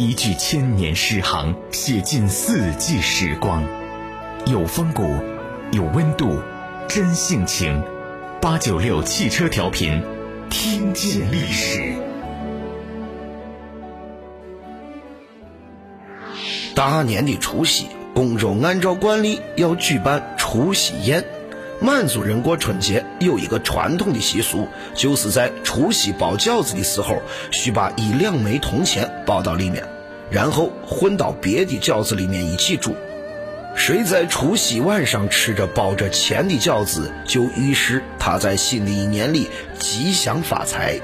一句千年诗行，写尽四季时光，有风骨，有温度，真性情。八九六汽车调频，听见历史。大年的除夕，公州按照惯例要举办除夕宴。满族人过春节有一个传统的习俗，就是在除夕包饺子的时候，需把一两枚铜钱包到里面，然后混到别的饺子里面一起煮。谁在除夕晚上吃着包着钱的饺子，就预示他在新的一年里吉祥发财。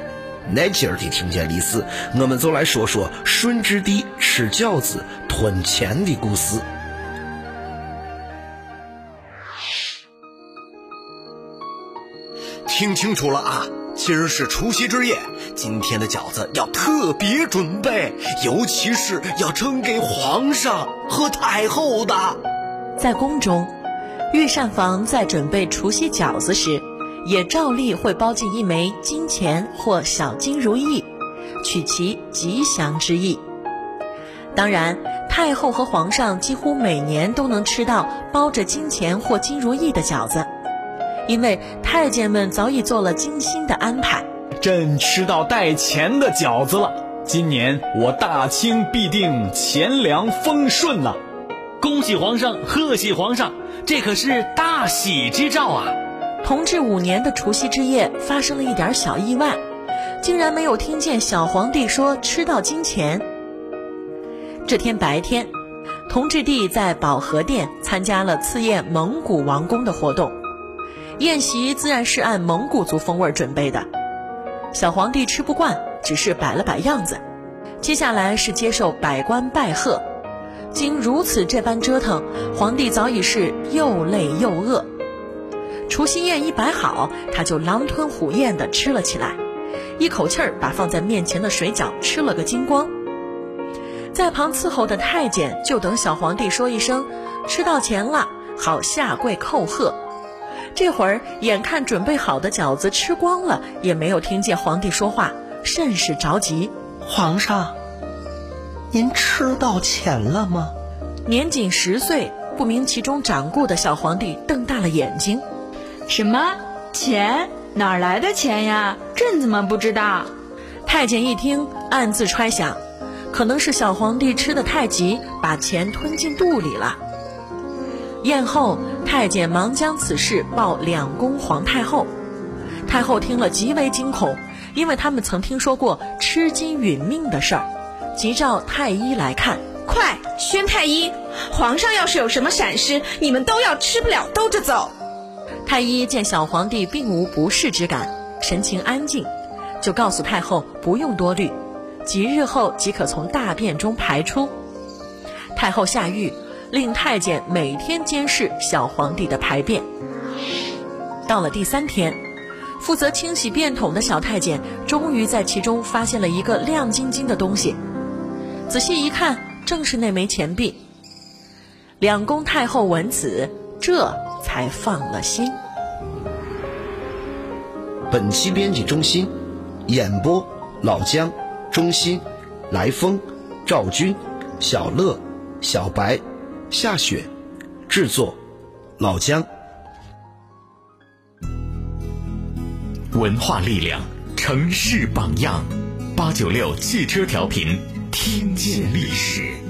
那今儿的听见历史，我们就来说说顺治帝吃饺子吞钱的故事。听清楚了啊！今儿是除夕之夜，今天的饺子要特别准备，尤其是要蒸给皇上和太后的。在宫中，御膳房在准备除夕饺子时，也照例会包进一枚金钱或小金如意，取其吉祥之意。当然，太后和皇上几乎每年都能吃到包着金钱或金如意的饺子。因为太监们早已做了精心的安排，朕吃到带钱的饺子了。今年我大清必定钱粮丰顺呐！恭喜皇上，贺喜皇上，这可是大喜之兆啊！同治五年的除夕之夜发生了一点小意外，竟然没有听见小皇帝说吃到金钱。这天白天，同治帝在保和殿参加了赐宴蒙古王公的活动。宴席自然是按蒙古族风味准备的，小皇帝吃不惯，只是摆了摆样子。接下来是接受百官拜贺，经如此这般折腾，皇帝早已是又累又饿。除夕宴一摆好，他就狼吞虎咽地吃了起来，一口气儿把放在面前的水饺吃了个精光。在旁伺候的太监就等小皇帝说一声“吃到钱了”，好下跪叩贺。这会儿眼看准备好的饺子吃光了，也没有听见皇帝说话，甚是着急。皇上，您吃到钱了吗？年仅十岁、不明其中掌故的小皇帝瞪大了眼睛。什么钱？哪儿来的钱呀？朕怎么不知道？太监一听，暗自揣想，可能是小皇帝吃的太急，把钱吞进肚里了。宴后，太监忙将此事报两宫皇太后。太后听了极为惊恐，因为他们曾听说过吃金殒命的事儿，急召太医来看。快宣太医，皇上要是有什么闪失，你们都要吃不了兜着走。太医见小皇帝并无不适之感，神情安静，就告诉太后不用多虑，几日后即可从大便中排出。太后下狱。令太监每天监视小皇帝的排便。到了第三天，负责清洗便桶的小太监终于在其中发现了一个亮晶晶的东西。仔细一看，正是那枚钱币。两宫太后闻此，这才放了心。本期编辑中心：演播老姜、中心、来风、赵军、小乐、小白。下雪，制作老姜。文化力量，城市榜样，八九六汽车调频，听见历史。